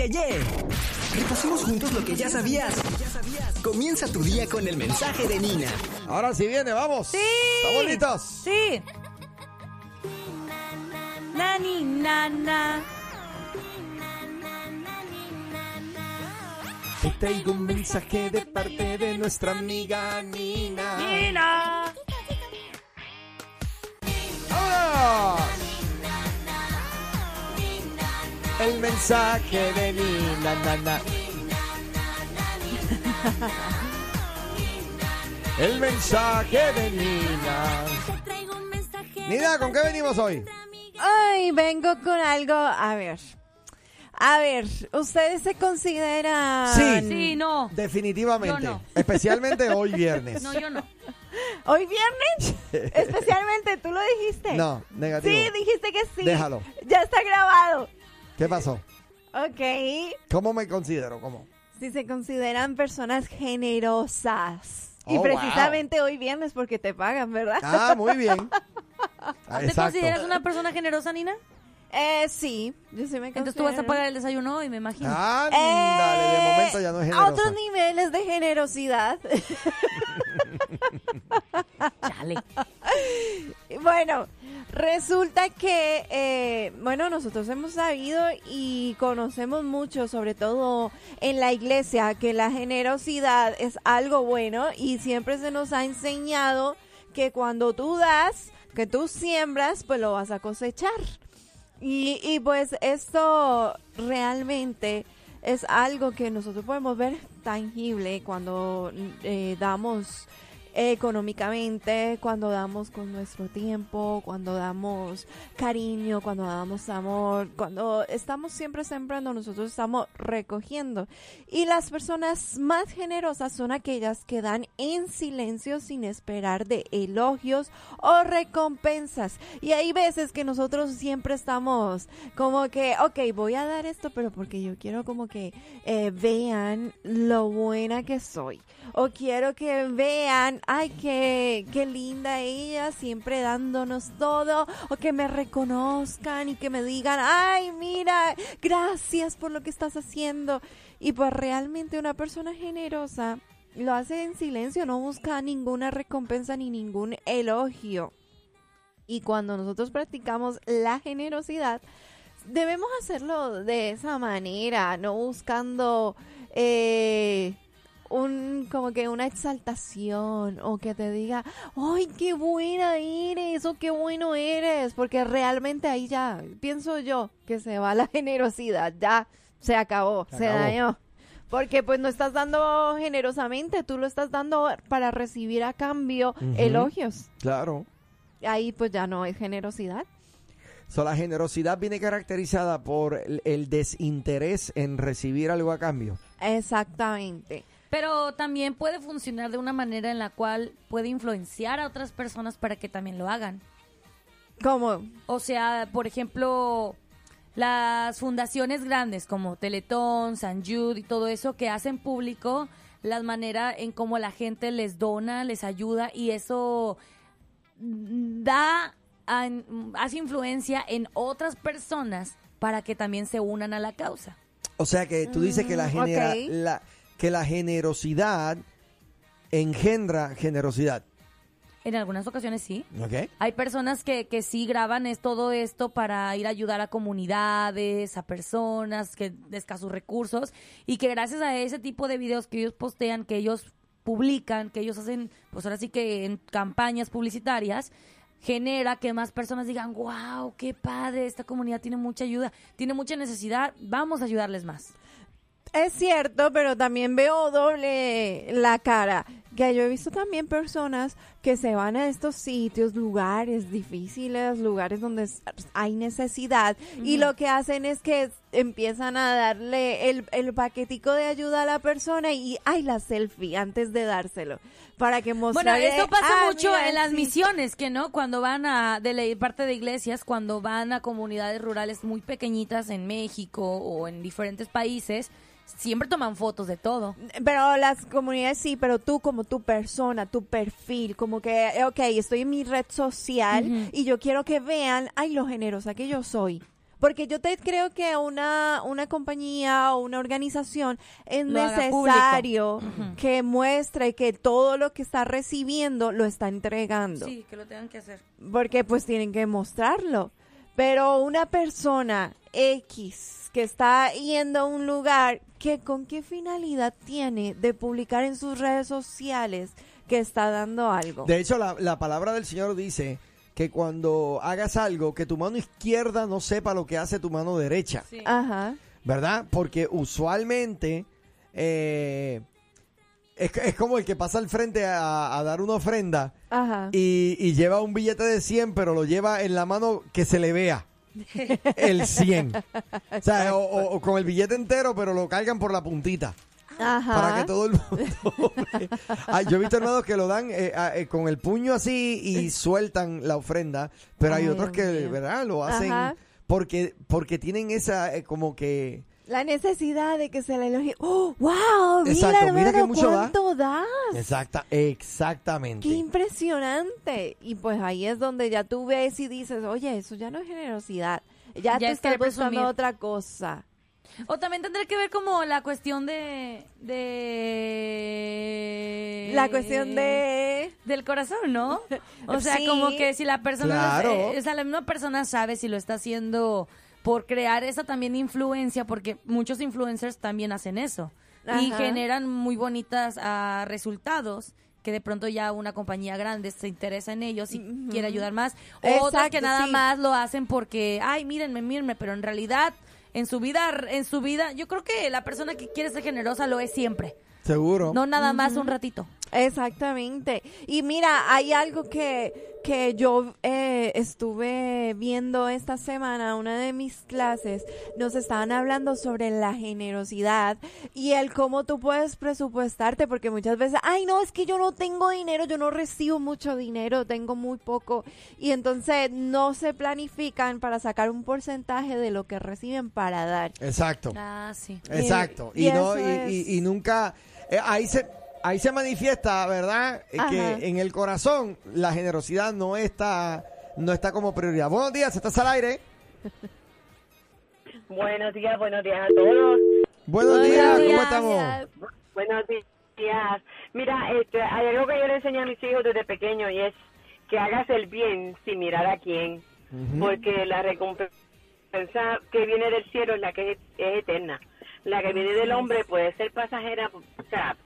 ye, ye. Repasemos juntos lo que ya sabías. Comienza tu día con el mensaje de Nina. Ahora sí viene, vamos. Sí. ¿Estamos listos? Sí. Nani, nana. Te traigo un mensaje de parte de nuestra amiga Nina. Nina. ¡Vámonos! El mensaje de nana. El mensaje de Nina. Nina, ¿con qué venimos hoy? Ay, vengo con algo. A ver. A ver, ¿ustedes se consideran. Sí. Sí, no. Definitivamente. Yo no. Especialmente hoy viernes. No, yo no. ¿Hoy viernes? Especialmente, tú lo dijiste. No, negativo. Sí, dijiste que sí. Déjalo. Ya está grabado. ¿Qué pasó? Ok. ¿Cómo me considero? ¿Cómo? Si se consideran personas generosas. y Oh, precisamente hoy viernes porque te pagan, ¿verdad? Ah, muy bien. Ah, ¿Te Exacto. consideras una persona generosa, Nina? Eh, sí, yo sí me Entonces tú vas a pagar el desayuno hoy, me imagino. De Eh, momento ya no es A generosa. otros niveles de generosidad. Chale. Bueno, resulta que, eh, bueno, nosotros hemos sabido y conocemos mucho, sobre todo en la iglesia, que la generosidad es algo bueno y siempre se nos ha enseñado que cuando tú das, que tú siembras, pues lo vas a cosechar. Y, y pues esto realmente es algo que nosotros podemos ver tangible cuando eh, damos económicamente, cuando damos con nuestro tiempo, cuando damos cariño, cuando damos amor, cuando estamos siempre sembrando, nosotros estamos recogiendo. Y las personas más generosas son aquellas que dan en silencio sin esperar de elogios o recompensas. Y hay veces que nosotros siempre estamos como que, ok, voy a dar esto, pero porque yo quiero como que eh, vean lo buena que soy. O quiero que vean, ay, qué, qué linda ella, siempre dándonos todo. O que me reconozcan y que me digan, ay, mira, gracias por lo que estás haciendo. Y pues realmente una persona generosa lo hace en silencio, no busca ninguna recompensa ni ningún elogio. Y cuando nosotros practicamos la generosidad, debemos hacerlo de esa manera, no buscando eh, un como que una exaltación o que te diga, ¡ay, qué buena eres! o qué bueno eres, porque realmente ahí ya pienso yo que se va la generosidad, ya se acabó, Se se, acabó. dañó. Porque pues no estás dando generosamente, tú lo estás dando para recibir a cambio elogios. Claro. Ahí pues ya no es generosidad. So, la generosidad viene caracterizada por el, el desinterés en recibir algo a cambio. Exactamente. Pero también puede funcionar de una manera en la cual puede influenciar a otras personas para que también lo hagan. ¿Cómo? O sea, por ejemplo, las fundaciones grandes como Teletón, San Jude y todo eso que hacen público la manera en cómo la gente les dona, les ayuda y eso da, hace influencia en otras personas para que también se unan a la causa. O sea que tú dices que la, Mm, genera, la, que la generosidad engendra generosidad. En algunas ocasiones sí. Hay personas que, que sí graban es todo esto para ir a ayudar a comunidades, a personas que de escasos recursos y que gracias a ese tipo de videos que ellos postean, que ellos publican, que ellos hacen, pues ahora sí que en campañas publicitarias, genera que más personas digan, wow, qué padre, esta comunidad tiene mucha ayuda, tiene mucha necesidad, vamos a ayudarles más. Es cierto, pero también veo doble la cara. Que yo he visto también personas que se van a estos sitios, lugares difíciles, lugares donde hay necesidad, y lo que hacen es que empiezan a darle el, el paquetico de ayuda a la persona y hay la selfie antes de dárselo. Para que Bueno, mostrarle, esto pasa "Ah, mucho mira, en las sí". misiones, que no, cuando van a, de la parte de iglesias, cuando van a comunidades rurales muy pequeñitas en México o en diferentes países, siempre toman fotos de todo. Pero las comunidades sí, pero tú como tu persona, tu perfil, como que, eh, ok, estoy en mi red social y yo quiero que vean, ay, lo generosa que yo soy. Porque yo te creo que una, una compañía o una organización es Lo necesario que muestre que todo lo que está recibiendo lo está entregando. Sí, que lo tengan que hacer. Porque pues tienen que mostrarlo. Pero una persona X que está yendo a un lugar, que ¿con qué finalidad tiene de publicar en sus redes sociales que está dando algo? De hecho, la, la palabra del Señor dice que cuando hagas algo, que tu mano izquierda no sepa lo que hace tu mano derecha, Sí. Ajá. ¿verdad? Porque usualmente eh, es, es como el que pasa al frente a, a dar una ofrenda Ajá. y, y lleva un billete de 100, pero lo lleva en la mano que se le vea. El 100. O sea, o, o- o con el billete entero, pero lo cargan por la puntita. Ajá. Para que todo el mundo. Ah, yo he visto hermanos que lo dan eh, ah, eh, con el puño así y sueltan la ofrenda, pero hay Ay, otros que, Dios. ¿verdad? Lo hacen Ajá. porque porque tienen esa eh, como que La necesidad de que se le elogie. ¡Oh, wow! Mira, Exacto, mira hermano, que mucho da. ¿cuánto das? exacta exactamente. ¡Qué impresionante! Y pues ahí es donde ya tú ves y dices, oye, eso ya no es generosidad. Ya, Ya te es estás buscando presumir. otra cosa. O también tendrá que ver como la cuestión de... de... La cuestión de... Del corazón, ¿no? O sea, Sí. como que si la persona... Claro. eh, o sea, la misma persona sabe si lo está haciendo por crear esa también influencia, porque muchos influencers también hacen eso. Y Ajá. generan muy bonitas ah, resultados que de pronto ya una compañía grande se interesa en ellos y quiere ayudar más. Otras Exacto, que nada sí. más lo hacen porque, ay, mírenme, mírenme, pero en realidad en su vida, en su vida, yo creo que la persona que quiere ser generosa lo es siempre, Seguro. no nada más un ratito. Exactamente. Y mira, hay algo que, que yo eh, estuve viendo esta semana, una de mis clases, nos estaban hablando sobre la generosidad y el cómo tú puedes presupuestarte, porque muchas veces, ay, no, es que yo no tengo dinero, yo no recibo mucho dinero, tengo muy poco, y entonces no se planifican para sacar un porcentaje de lo que reciben para dar. Exacto. Ah, sí. Exacto. Y- Y, y no eso y, es- y- y nunca eh, ahí se ahí se manifiesta, ¿verdad? Eh, Ajá. Que en el corazón la generosidad no está no está como prioridad. Buenos días, estás al aire. Buenos días, buenos días a todos. Buenos Buenos días, ¿cómo días. estamos? Buenos días. Mira, este, hay algo que yo le enseño a mis hijos desde pequeño y es que hagas el bien sin mirar a quién, porque la recompensa que viene del cielo es la que es, es eterna. La que viene del hombre puede ser pasajera, o sea,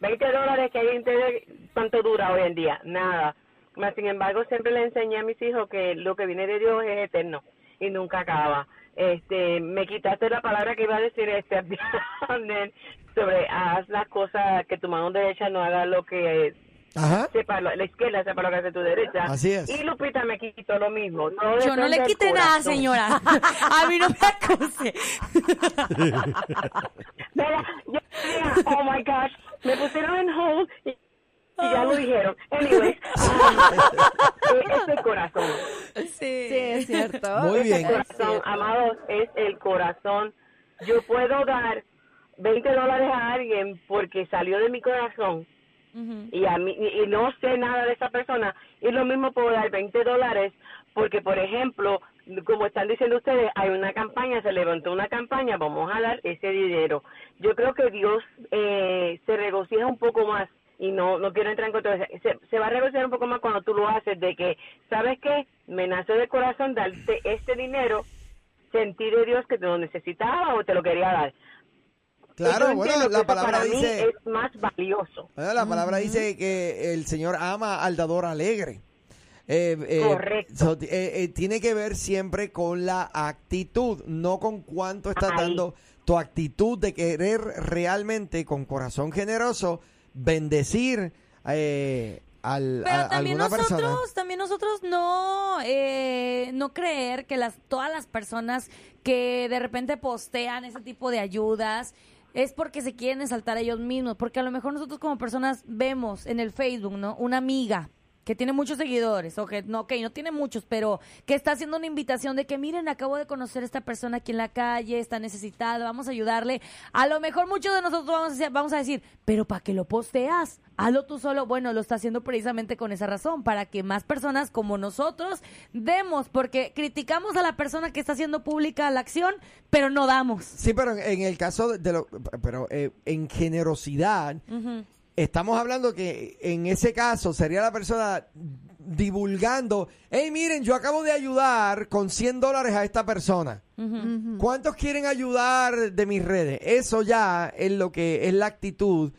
20 dólares que hay en TV, ¿cuánto dura hoy en día? Nada. Mas, sin embargo, siempre le enseñé a mis hijos que lo que viene de Dios es eterno y nunca acaba. Este, me quitaste la palabra que iba a decir este sobre haz las cosas que tu mano derecha no haga lo que Ajá. sepa lo- la izquierda sepa lo que hace tu derecha. Así es. Y Lupita me quitó lo mismo. Todo Yo no le quité nada, señora. A mí no me acuse. Mira, yo decía, oh my gosh, me pusieron en hold y, y ya lo dijeron. Anyways, um, es el corazón. Sí, es cierto. Muy Es bien. el corazón, amados, es el corazón. Yo puedo dar 20 dólares a alguien porque salió de mi corazón Y a mí y no sé nada de esa persona. Y lo mismo puedo dar 20 dólares porque por ejemplo como están diciendo ustedes hay una campaña se levantó una campaña vamos a dar ese dinero. Yo creo que Dios eh, se regocija un poco más y no no quiero entrar en controversia se, se va a regocijar un poco más cuando tú lo haces de que sabes qué me nace de corazón darte este dinero sentí de Dios que te lo necesitaba o te lo quería dar Claro, bueno, la palabra dice es más valioso bueno, la palabra dice que el Señor ama al dador alegre. Eh, eh, Correcto. so, eh, eh, tiene que ver siempre con la actitud, no con cuánto estás Ahí. dando tu actitud de querer realmente con corazón generoso bendecir eh, al, Pero a, también alguna nosotros, persona. también nosotros no, eh, no creer que las, todas las personas que de repente postean ese tipo de ayudas es porque se quieren exaltar a ellos mismos, porque a lo mejor nosotros como personas vemos en el Facebook, ¿no? Una amiga que tiene muchos seguidores, o que no, ok, no tiene muchos, pero que está haciendo una invitación de que miren, acabo de conocer a esta persona aquí en la calle, está necesitada, vamos a ayudarle. A lo mejor muchos de nosotros vamos a, decir- vamos a decir, pero ¿para qué lo posteas? Hazlo tú solo. Bueno, lo está haciendo precisamente con esa razón, para que más personas como nosotros demos, porque criticamos a la persona que está haciendo pública la acción, pero no damos. Sí, pero en, el caso de, de lo, pero eh, en generosidad, estamos hablando que en ese caso sería la persona divulgando, hey, miren, yo acabo de ayudar con 100 dólares a esta persona. ¿Cuántos quieren ayudar de mis redes? Eso ya es lo que es la actitud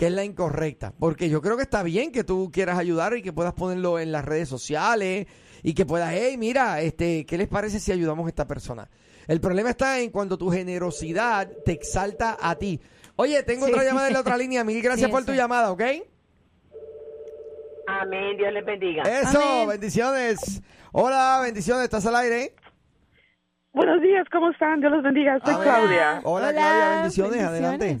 que es la incorrecta. Porque yo creo que está bien que tú quieras ayudar y que puedas ponerlo en las redes sociales y que puedas, hey, mira, este, ¿qué les parece si ayudamos a esta persona? El problema está en cuando tu generosidad te exalta a ti. Oye, tengo otra llamada en la otra línea. Mil gracias Sí, por tu llamada, ¿ok? Amén, Dios les bendiga. Eso, Amén. bendiciones. Hola, bendiciones, ¿estás al aire? Buenos días, ¿cómo están? Dios los bendiga. Soy. Claudia. Hola, Hola, Claudia, bendiciones, bendiciones. adelante.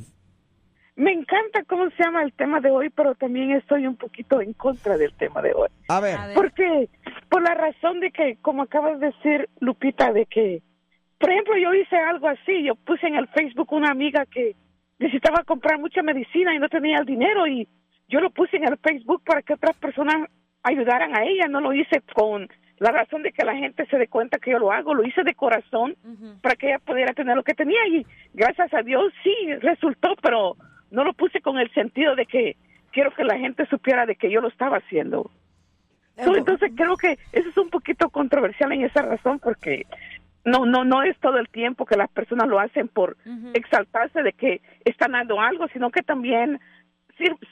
Me encanta cómo se llama el tema de hoy, pero también estoy un poquito en contra del tema de hoy. A ver, A ver. Porque, por la razón de que, como acabas de decir, Lupita, de que, por ejemplo, yo hice algo así, yo puse en el Facebook una amiga que necesitaba comprar mucha medicina y no tenía el dinero y yo lo puse en el Facebook para que otras personas ayudaran a ella, no lo hice con la razón de que la gente se dé cuenta que yo lo hago, lo hice de corazón para que ella pudiera tener lo que tenía y gracias a Dios sí resultó, pero no lo puse con el sentido de que quiero que la gente supiera de que yo lo estaba haciendo. Entonces creo que eso es un poquito controversial en esa razón porque no no no es todo el tiempo que las personas lo hacen por exaltarse de que están dando algo, sino que también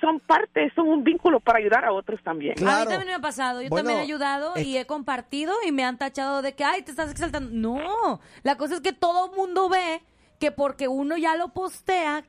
son parte, son un vínculo para ayudar a otros también. A mí también me ha pasado. Yo Bueno, también he ayudado es- y he compartido y me han tachado de que, ay, te estás exaltando. No, la cosa es que todo mundo ve que porque uno ya lo postea,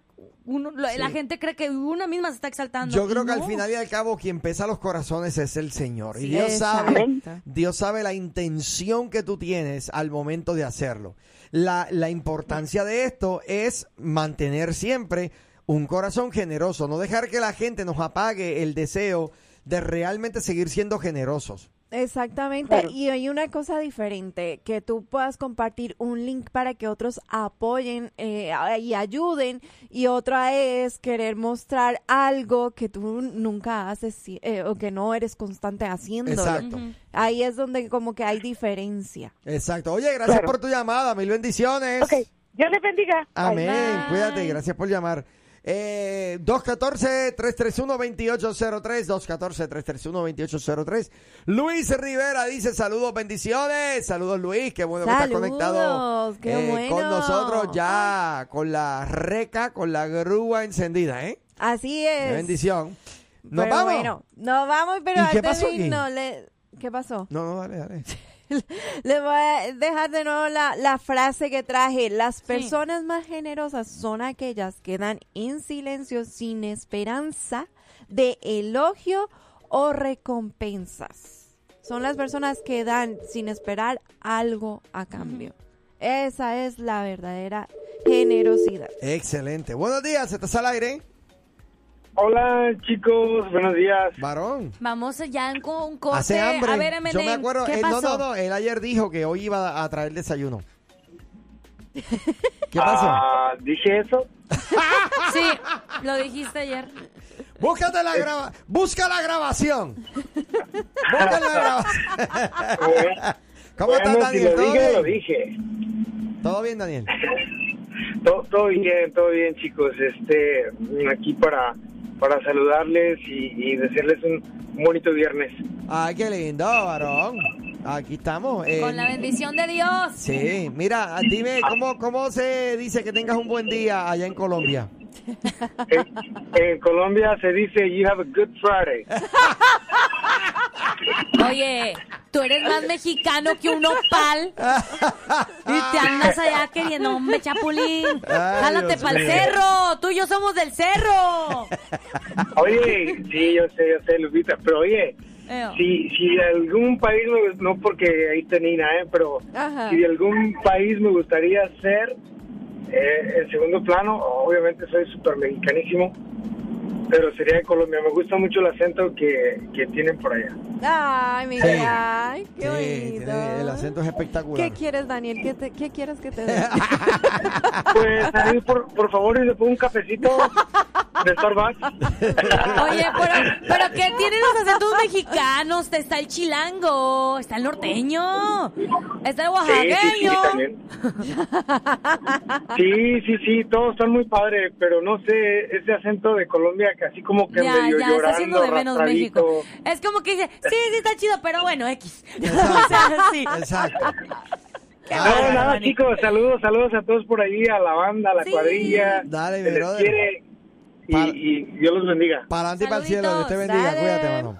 uno, la gente cree que una misma se está exaltando. yo creo que al final y al cabo quien pesa los corazones es el Señor. Y Dios sabe. Dios sabe la intención que tú tienes al momento de hacerlo. La, la importancia de esto es mantener siempre un corazón generoso, no dejar que la gente nos apague el deseo de realmente seguir siendo generosos. Exactamente, Claro. y hay una cosa diferente, que tú puedas compartir un link para que otros apoyen eh, y ayuden, y otra es querer mostrar algo que tú nunca haces eh, o que no eres constante haciendo. Exacto. Ahí es donde como que hay diferencia. Exacto. Oye, gracias Claro. por tu llamada. Mil bendiciones. Ok, Dios les bendiga. Bye. Amén. Bye. Cuídate. Gracias por llamar. Eh, 214-331-2803. 214-331-2803. Luis Rivera dice saludos, bendiciones. Saludos, Luis. Qué bueno que estás Saludos, conectado qué eh, bueno. con nosotros ya con la reca, con la grúa encendida, ¿eh? Así Qué es. bendición. Nos Pero vamos. Bueno, nos vamos, pero ¿Y qué antes pasó de irnos, le- ¿qué pasó? No, no, dale, dale. Les voy a dejar de nuevo la, la frase que traje. Las personas más generosas son aquellas que dan en silencio sin esperanza de elogio o recompensas. Son las personas que dan sin esperar algo a cambio. Esa es la verdadera generosidad. Excelente. Buenos días, ¿estás al aire? Hola chicos, buenos días. Varón. Vamos ya con un corte. Hace hambre. A ver, Yo me acuerdo. ¿qué eh, no, pasó? no, no. Él ayer dijo que hoy iba a traer desayuno. ¿Qué pasó? Ah, ¿Dije eso? Sí, lo dijiste ayer. Búscate la graba busca la grabación. Busca la grabación. ¿Cómo bueno, estás, si Daniel? lo ¿Todo dije, bien? lo dije. ¿Todo bien, Daniel? Todo, todo bien, todo bien chicos. Este, aquí para, para saludarles y, y desearles un bonito viernes. Ay, qué lindo, varón. Aquí estamos. eh, Con la bendición de Dios. Sí, mira, dime, ¿cómo, ¿cómo se dice que tengas un buen día allá en Colombia? En, en Colombia se dice you have a good Friday. Oye, tú eres más mexicano que un opal. Y te andas allá queriendo, hombre, chapulín. Jálate para el cerro. Tú y yo somos del cerro. Oye, sí, yo sé, yo sé, Lupita, pero oye, si, si de algún país, me- no porque ahí tenía, ¿eh? pero Ajá. si de algún país me gustaría ser, eh, en segundo plano, obviamente soy súper mexicanísimo, pero sería de Colombia. Me gusta mucho el acento que, que tienen por allá. Ay, mi Sí. ay, qué Sí, bonito. tiene- el acento es espectacular. ¿Qué quieres, Daniel? ¿Qué, te- qué quieres que te dé? Pues ahí, por, por favor, y le pongo un cafecito de Starbucks. Oye, pero, pero ¿qué tienen los acentos mexicanos? Está el chilango, está el norteño, está el Sí, sí, sí, oaxaqueño. Sí, sí, sí, todos están muy padres, pero no sé, ese acento de Colombia que así como que Ya, medio ya, llorando, está haciendo de menos. México. Es como que dice, sí, sí está chido, pero bueno, X. Exacto. O sea, sí. Exacto. Qué Ah, No, bárbaro, nada, chicos, saludos, saludos a todos por ahí, a la banda, a la Sí. cuadrilla. Dale, Se les quiere y, y Dios los bendiga. Para adelante y para el cielo. Dios te bendiga. dale. Cuídate, mano.